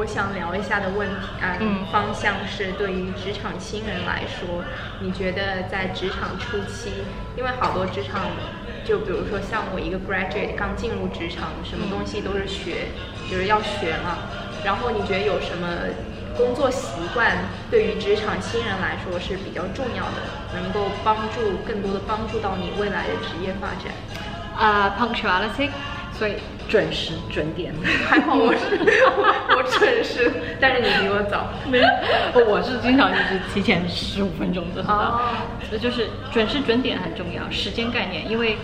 我想聊一下的问题啊、嗯方向是对于职场新人来说，你觉得在职场初期，因为好多职场，就比如说像我一个 graduate 刚进入职场，什么东西都是学，就是要学嘛。然后你觉得有什么工作习惯对于职场新人来说是比较重要的，能够帮助更多的帮助到你未来的职业发展？啊、p 所以准时准点。还好我是我准时，但是你比我早。没有，我是经常就是提前十五分钟就知道哦，就是准时准点很重要，时间概念，因为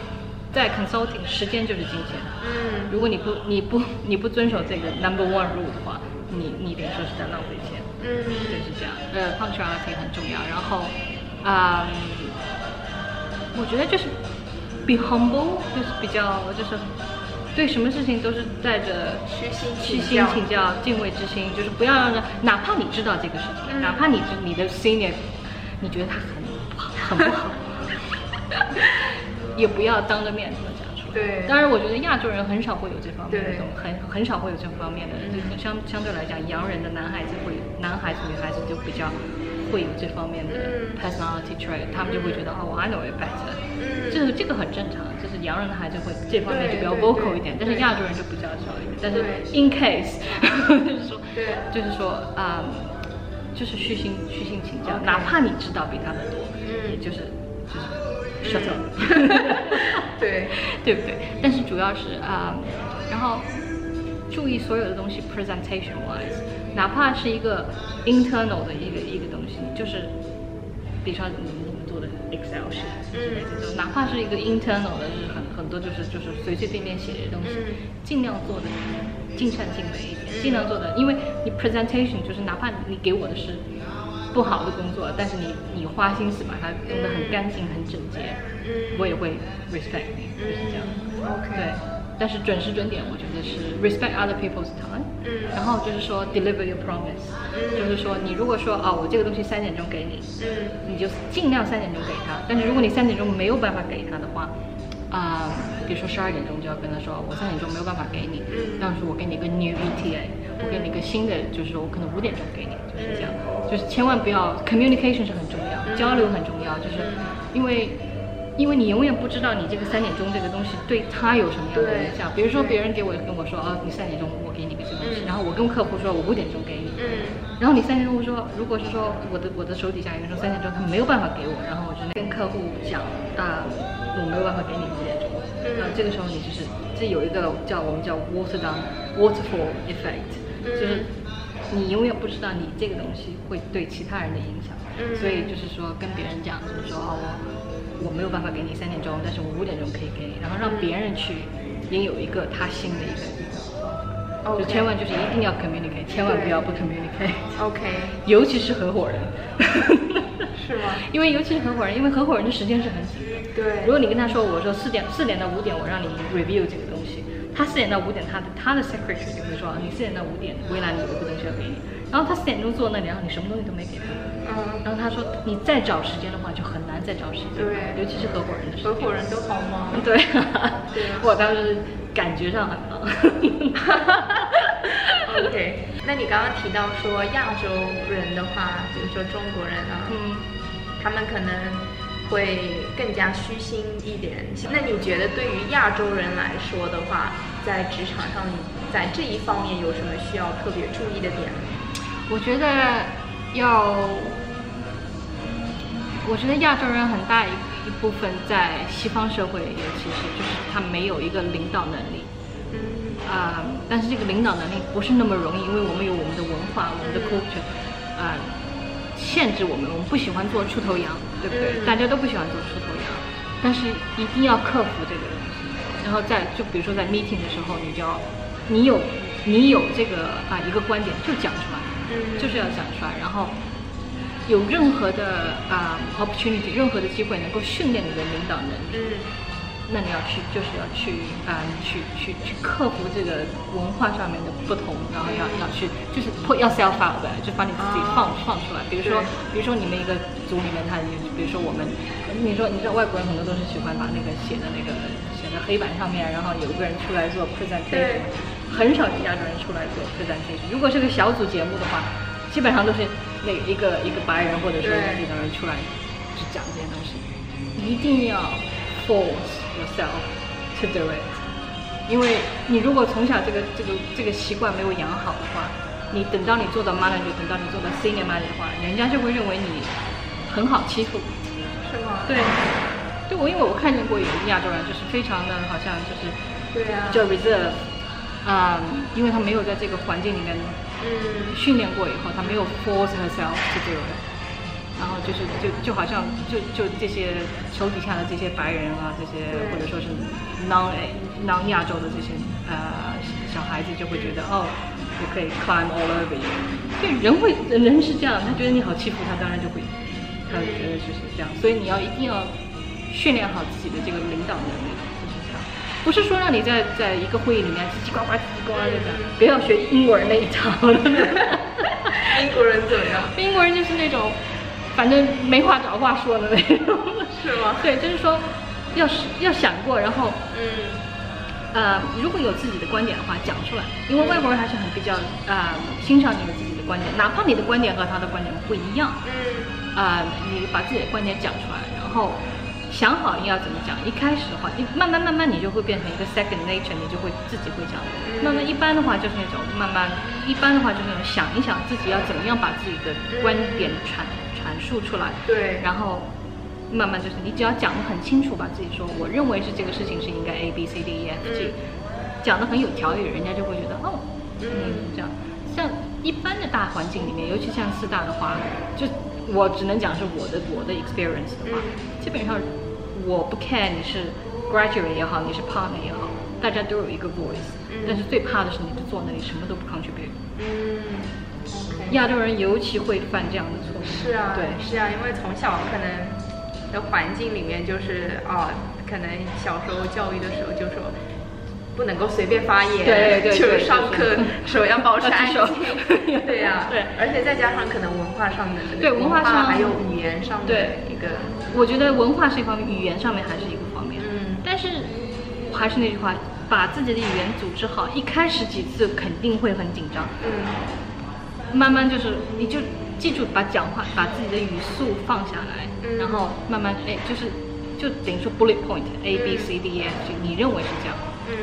在 consulting 时间就是金钱。嗯如果你不你不你不遵守这个 number one rule 的话，你你等于说是在浪费钱。嗯就是这样。呃，punctuality 很重要。然后，啊、我觉得就是 be humble，就是比较就是对什么事情都是带着虚心虚心请教、敬畏之心，就是不要让人，哪怕你知道这个事情，嗯。哪怕你你的 senior，你觉得他很不好，很不好，也不要当着面这么讲出来。对。当然我觉得亚洲人很少会有这方面的东很很少会有这方面的，嗯。就是相相对来讲，洋人的男孩子会，男孩子女孩子就比较会有这方面的嗯。personality trait，他们就会觉得哦，我 I know it better，嗯。这个这个很正常，就是洋人的孩子会这方面就比较 vocal 一点，但是亚洲人就比较少一点。但是 in case，就 是说，对。就是说啊、就是虚心虚心请教哪怕你知道比他们多，嗯。也就是就是 shut up，对，对不对？但是主要是啊、然后注意所有的东西 presentation wise，哪怕是一个 internal 的一个一个东西，就是比如说你你们做的 Excel sheet 之类这种，哪怕是一个 internal 的，就是很很多就是就是随随便便写的东西，嗯。尽量做的尽善尽美一点，尽量做的，因为你 presentation 就是哪怕你给我的是不好的工作，但是你你花心思把它弄得很干净、很整洁，嗯。我也会 respect 你，就是这样。对，但是准时准点，我觉得是 respect other people's time。嗯。然后就是说 deliver your promise，、嗯。就是说你如果说哦，我这个东西三点钟给你，嗯。你就尽量三点钟给他。但是如果你三点钟没有办法给他的话，啊、比如说十二点钟就要跟他说，我三点钟没有办法给你，嗯。但是我给你一个 new ETA，我给你一个新的，就是说我可能五点钟给你，就是这样，就是千万不要 communication 是很重要，嗯。交流很重要，就是因为。因为你永远不知道你这个三点钟这个东西对他有什么样的影响。比如说别人给我跟我说，哦，你三点钟我给你个这个东西，嗯。然后我跟客户说我五点钟给你，嗯。然后你三点钟说，如果是说我的我的手底下有人说三点钟他没有办法给我，然后我就跟客户讲啊、我没有办法给你五点钟，嗯。啊，这个时候你就是这有一个叫我们叫 water down waterfall effect，、嗯就是你永远不知道你这个东西会对其他人的影响，嗯。所以就是说跟别人讲，就是说哦我我没有办法给你三点钟，但是我五点钟可以给你，然后让别人去也有一个他新的一个一个方法。就千万就是一定要 communicate，千万不要不 communicate，，OK，尤其是合伙人，是吗？因为尤其是合伙人，因为合伙人的时间是很紧的。对如果你跟他说，我说四点四点到五点，我让你 review 这个东西，他四点到五点，他的他的 secretary 就会说，你四点到五点，微兰有一个东西要给你，然后他四点钟坐那里，然后你什么东西都没给他，嗯，然后他说你再找时间的话就很难再找时间，对尤其是合伙人的时间。合伙人都好忙。对，对我当时感觉上很忙。OK，那你刚刚提到说亚洲人的话，比如说中国人啊，嗯。他们可能会更加虚心一点。那你觉得对于亚洲人来说的话，在职场上，在这一方面有什么需要特别注意的点呢？我觉得要，我觉得亚洲人很大一一部分在西方社会，尤其是就是他没有一个领导能力。嗯啊、但是这个领导能力不是那么容易，因为我们有我们的文化、我们的 culture，啊、限制我们，我们不喜欢做出头羊，对不对？嗯大家都不喜欢做出头羊，但是一定要克服这个东西。然后在就比如说在 meeting 的时候，你就要，你有你有这个啊、一个观点就讲出来，嗯。就是要讲出来，然后有任何的啊、opportunity，任何的机会能够训练你的领导能力。嗯。那你要去，就是要去啊、去去去克服这个文化上面的不同，然后要要去，就是 put yourself out 就把你自己放、放出来。比如说，比如说你们一个组里面，他有，比如说我们，你说你知道外国人很多都是喜欢把那个写的那个写在黑板上面，然后有一个人出来做 presentation，很少有亚洲人出来做 presentation。如果是个小组节目的话，基本上都是那一个一个白人或者说对一个人出来去讲这些东西，一定要 force yourself to do it。因为你如果从小这个这个这个习惯没有养好的话，你等到你做到 manager，等到你做到 senior manager 的话，人家就会认为你很好欺负。是吗？对，对我因为我看见过有亚洲人就是非常的好像就是对啊，就 reserve，啊、因为他没有在这个环境里面嗯。训练过以后，他没有 force herself to do it，然后就是就就好像就就这些球底下的这些白人啊，这些或者说是 non non 亚洲的这些呃小孩子就会觉得哦，我可以 climb all over you，就人会人是这样，他觉得你好欺负他，当然就会他觉得就是这样，所以你要一定要训练好自己的这个领导能力。不是说让你在在一个会议里面叽叽呱呱叽叽呱呱就这样，不要学英国人那一套。英国人怎么样？英国人就是那种，反正没话找话说的那种。是吗？对，就是说，要是要想过，然后嗯呃，如果有自己的观点的话，讲出来，因为外国人还是很比较呃欣赏你有自己的观点，哪怕你的观点和他的观点不一样，嗯啊、你把自己的观点讲出来，然后想好你要怎么讲。一开始的话，你慢慢慢慢你就会变成一个 second nature，你就会自己会讲。慢慢一般的话就是那种慢慢，一般的话就是那种想一想自己要怎么样把自己的观点传阐述出来，对然后。慢慢就是你只要讲得很清楚，把自己说，我认为是这个事情是应该 A B C D E F G，、讲得很有条理，人家就会觉得哦，嗯，这样。像一般的大环境里面，尤其像四大的话，就我只能讲是我的我的 experience 的话，基本上我不 care 你是 graduate 也好，你是 partner 也好，大家都有一个 voice，、但是最怕的是你就坐那里什么都不 contribute。嗯亚洲人尤其会犯这样的错误。是啊，对，是啊，因为从小可能的环境里面就是啊，可能小时候教育的时候就说。不能够随便发言，对对对就是上课对手要保持安静，对呀、对。而且再加上可能文化上的对文化上还有语言上的一个，我觉得文化是一方面，语言上面还是一个方面。嗯。但是还是那句话，把自己的语言组织好，一开始几次肯定会很紧张，嗯。慢慢就是你就记住把讲话，把自己的语速放下来，嗯。然后慢慢哎就是就等于说 bullet point A B C D E F G，你认为是这样，嗯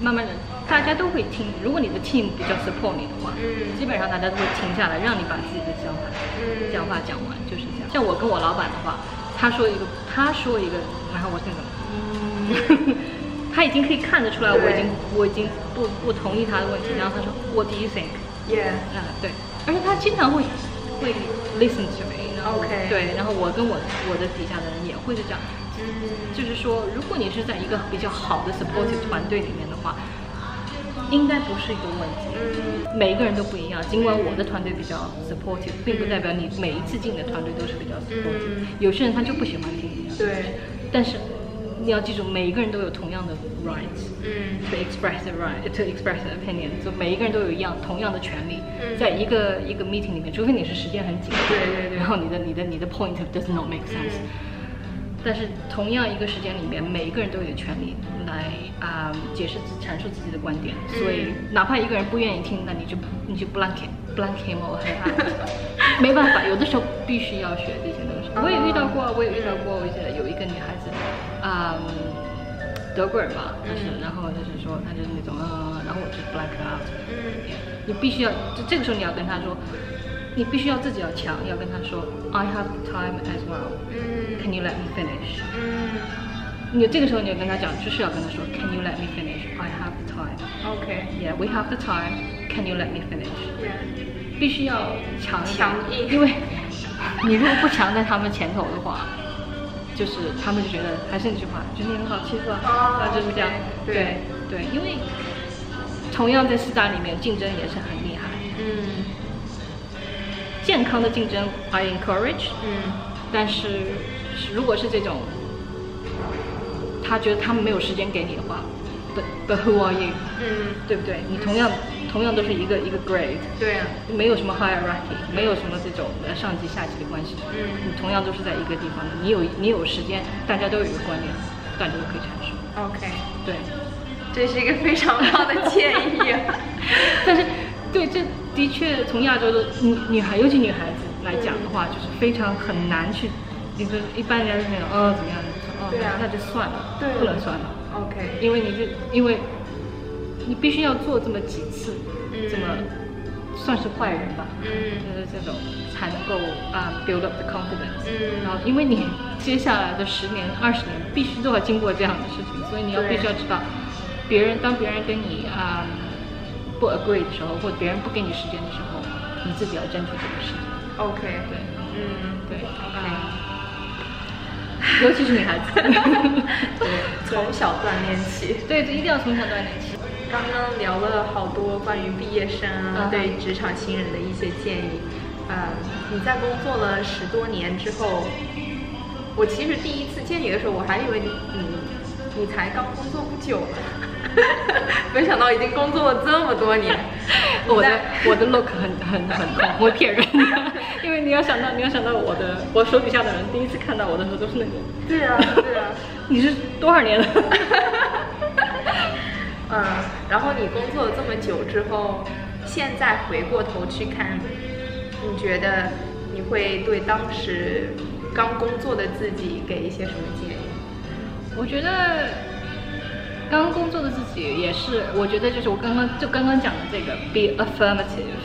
慢慢的大家都会听。如果你的 team 比较 support 你的话，嗯。基本上大家都会停下来，让你把自己的想法、嗯。讲话讲完，就是这样。像我跟我老板的话，他说一个，他说一个，然后我那种，嗯，他已经可以看得出来，我已经我已经不不同意他的问题，然后他说 What do you think？，Yeah，啊，对，而且他经常会会 listen to me，然后 OK 对，然后我跟我我的底下的人也会是这样，嗯就是说，如果你是在一个比较好的 supportive 团队里面的话，应该不是一个问题。嗯。每一个人都不一样，尽管我的团队比较 supportive，并不代表你每一次进的团队都是比较 supportive。嗯。有些人他就不喜欢听你的，对，但是你要记住，每一个人都有同样的 rights。嗯。to express the right to express the opinion，就每一个人都有一样同样的权利，嗯。在一个一个 meeting 里面，除非你是时间很紧，对对对。然后你的你的你的 point does not make sense，、但是同样一个时间里面，每一个人都有权利来啊、解释阐述自己的观点，所以哪怕一个人不愿意听，那你就你就 blank blank him or her out，没办法，有的时候必须要学这些东西。我也遇到过，我也遇到过我记得有一个女孩子，啊、德国人吧，就是，然后就是说，她就是那种，嗯，然后我就是 black out，嗯。你必须要，就这个时候你要跟她说，你必须要自己要强，要跟他说，I have time as well，嗯 Can you let me finish？嗯你这个时候你就跟他讲，就是要跟他说，Can you let me finish？I have the time。，OK，Yeah, we have the time. Can you let me finish？Yeah，必须要强强硬因为你如果不强在他们前头的话，就是他们就觉得还是那句话，觉得你很好欺负啊，哦啊就是这样。对对对，因为同样在四大里面竞争也是很厉害，嗯健康的竞争 I encourage，嗯。但是是如果是这种，他觉得他们没有时间给你的话，but but who are you？嗯，对不对？你同样同样都是一个一个 grade。对啊，没有什么 hierarchy，没有什么这种呃上级下级的关系，嗯。你同样都是在一个地方的，你有你有时间，大家都有一个观念，大家都可以产生，，OK，对，这是一个非常棒的建议。但是，对，这的确从亚洲的女女孩，尤其女孩子来讲的话，就是非常很难去，就是一般人家是那种，哦，怎么样，哦，对啊那就算了，对。不能算了，OK，因为你就因为你必须要做这么几次，嗯这么算是坏人吧，嗯。就是这种才能够啊、build up the confidence，嗯。然后因为你接下来的十年、二十年必须都要经过这样的事情，所以你要必须要知道，别人当别人跟你啊、不 agree 的时候，或者别人不给你时间的时候，你自己要争取这个时间。OK，对嗯，对 OK 啊尤其是女孩子，对，从小锻炼起。对，这一定要从小锻炼起。刚刚聊了好多关于毕业生啊，嗯对职场新人的一些建议。呃，你在工作了十多年之后，我其实第一次见你的时候，我还以为你你你才刚工作不久呢，没想到已经工作了这么多年。我的我的 look 很很很很不会骗人的，因为你要想到你要想到我的我手底下的人第一次看到我的时候都是那种，对啊对啊，你是多少年了？嗯，然后你工作了这么久之后，现在回过头去看，你觉得你会对当时刚工作的自己给一些什么建议？我觉得刚工作的自己也是，我觉得就是我刚刚就刚刚讲的这个 be affirmative，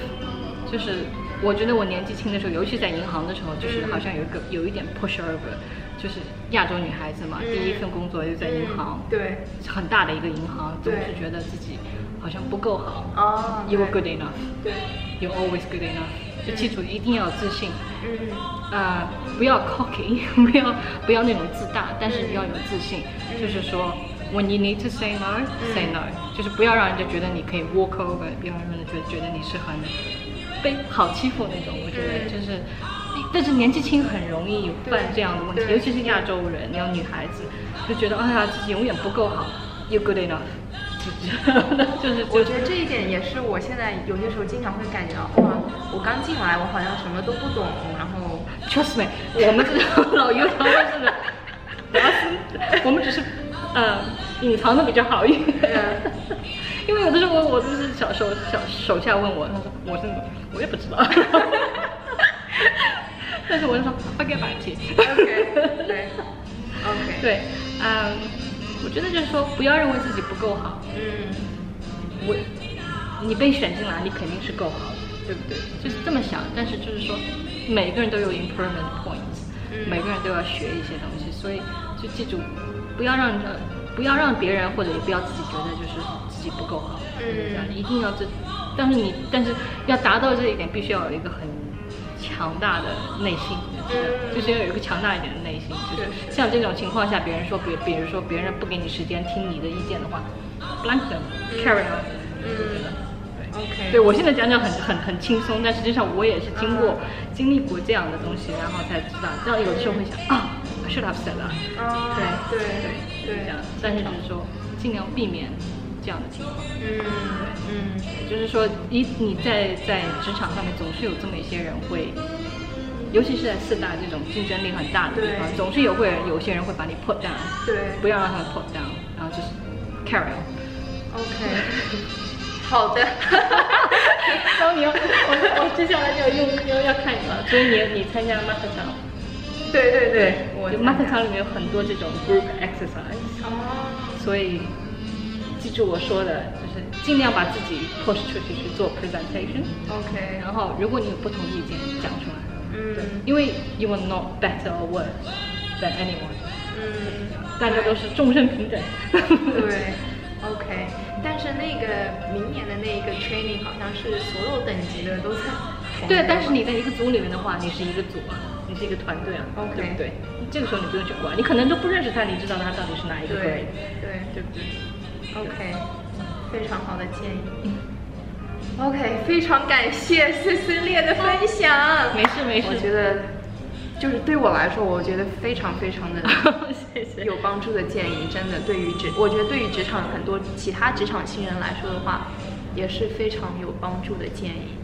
就是我觉得我年纪轻的时候，尤其在银行的时候，就是嗯好像有一个有一点 push over，就是亚洲女孩子嘛，嗯第一份工作又在银行，嗯对，很大的一个银行，总是觉得自己好像不够好。哦 You were good enough. 对，You're always good enough. 就记住一定要自信，嗯啊、不要 cocky，不要不要那种自大，但是要有自信。嗯就是说，when you need to say no, say no，、就是不要让人家觉得你可以 walk over，不要让人家觉得觉得你是很被好欺负那种。我觉得嗯就是，但是年纪轻很容易犯这样的问题，尤其是亚洲人，你要女孩子就觉得哎呀自己永远不够好，you good enough，就 是我觉得这一点也是我现在有些时候经常会感觉到，哇，我刚进来，我好像什么都不懂，然后 Trust me，我们这种老油条的是的，我们只是呃隐藏的比较好一点。嗯。因为有的时候我我就是小手小手下问我，他说我是我也不知道，但是我就说 to you。OK，对，OK，，对，嗯，我觉得就是说不要认为自己不够好，嗯。我你被选进来，你肯定是够好的，对不对？就是这么想，但是就是说，每个人都有 improvement points，、嗯。每个人都要学一些东西，所以就记住，不要让呃不要让别人或者也不要自己觉得就是自己不够好，嗯。这样一定要这，但是你但是要达到这一点，必须要有一个很强大的内心，嗯。就是要有一个强大一点的内心，就是。像这种情况下，别人说别比如说别人不给你时间听你的意见的话，blank them carry on，对我现在讲讲很很很轻松，但实际上我也是经过、经历过这样的东西，然后才知道。这样有的时候会想啊，I should have said that。啊对对对。对这样，但是就是说尽量避免这样的情况。嗯嗯。就是说，一你在在职场上面总是有这么一些人会，尤其是在四大这种竞争力很大的地方，总是有会有些人会把你 put down，对。不要让他们 put down，然后就是 carry on。，OK，好的，然后你要，我我接下来就要用要要看你了，所以你你参加 m a t h a t o n 对对对，我就 m a t h a t o n 里面有很多这种 group exercise，哦，所以记住我说的，就是尽量把自己 push 出去去做 presentation，OK，然后如果你有不同意见讲出来，嗯。对嗯，因为 you are not better or worse than anyone，嗯，大家都是众生平等。对，OK，但是那个明年的那一个 training 好像是所有等级的都在对，但是你在一个组里面的话，你是一个组啊，你是一个团队啊 OK 对不对？这个时候你不用去管，你可能都不认识他，你知道他到底是哪一个 grade，对对对不对？，OK，非常好的建议。OK，非常感谢思思烈的分享。没事没事我觉得就是对我来说，我觉得非常非常的。有帮助的建议，真的对于职，我觉得对于职场很多其他职场新人来说的话，也是非常有帮助的建议。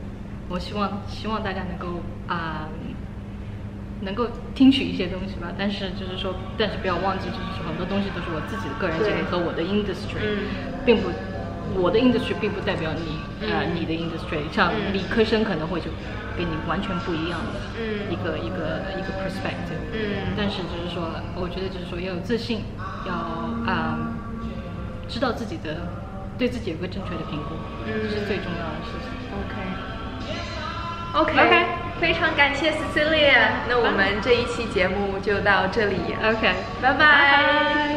我希望希望大家能够啊、能够听取一些东西吧，但是就是说，但是不要忘记，就是说很多东西都是我自己的个人经历和我的 industry，、嗯。并不，我的 industry 并不代表你呃嗯。你的 industry，像嗯。理科生可能会就给你完全不一样的嗯。一个一个一个 perspective。嗯。但是就是说，我觉得就是说要有自信，要啊、知道自己的对自己有个正确的评估，这是最重要的事情。OK，OK，、OK 非常感谢 Cecilia，那我们这一期节目就到这里，OK，拜。拜拜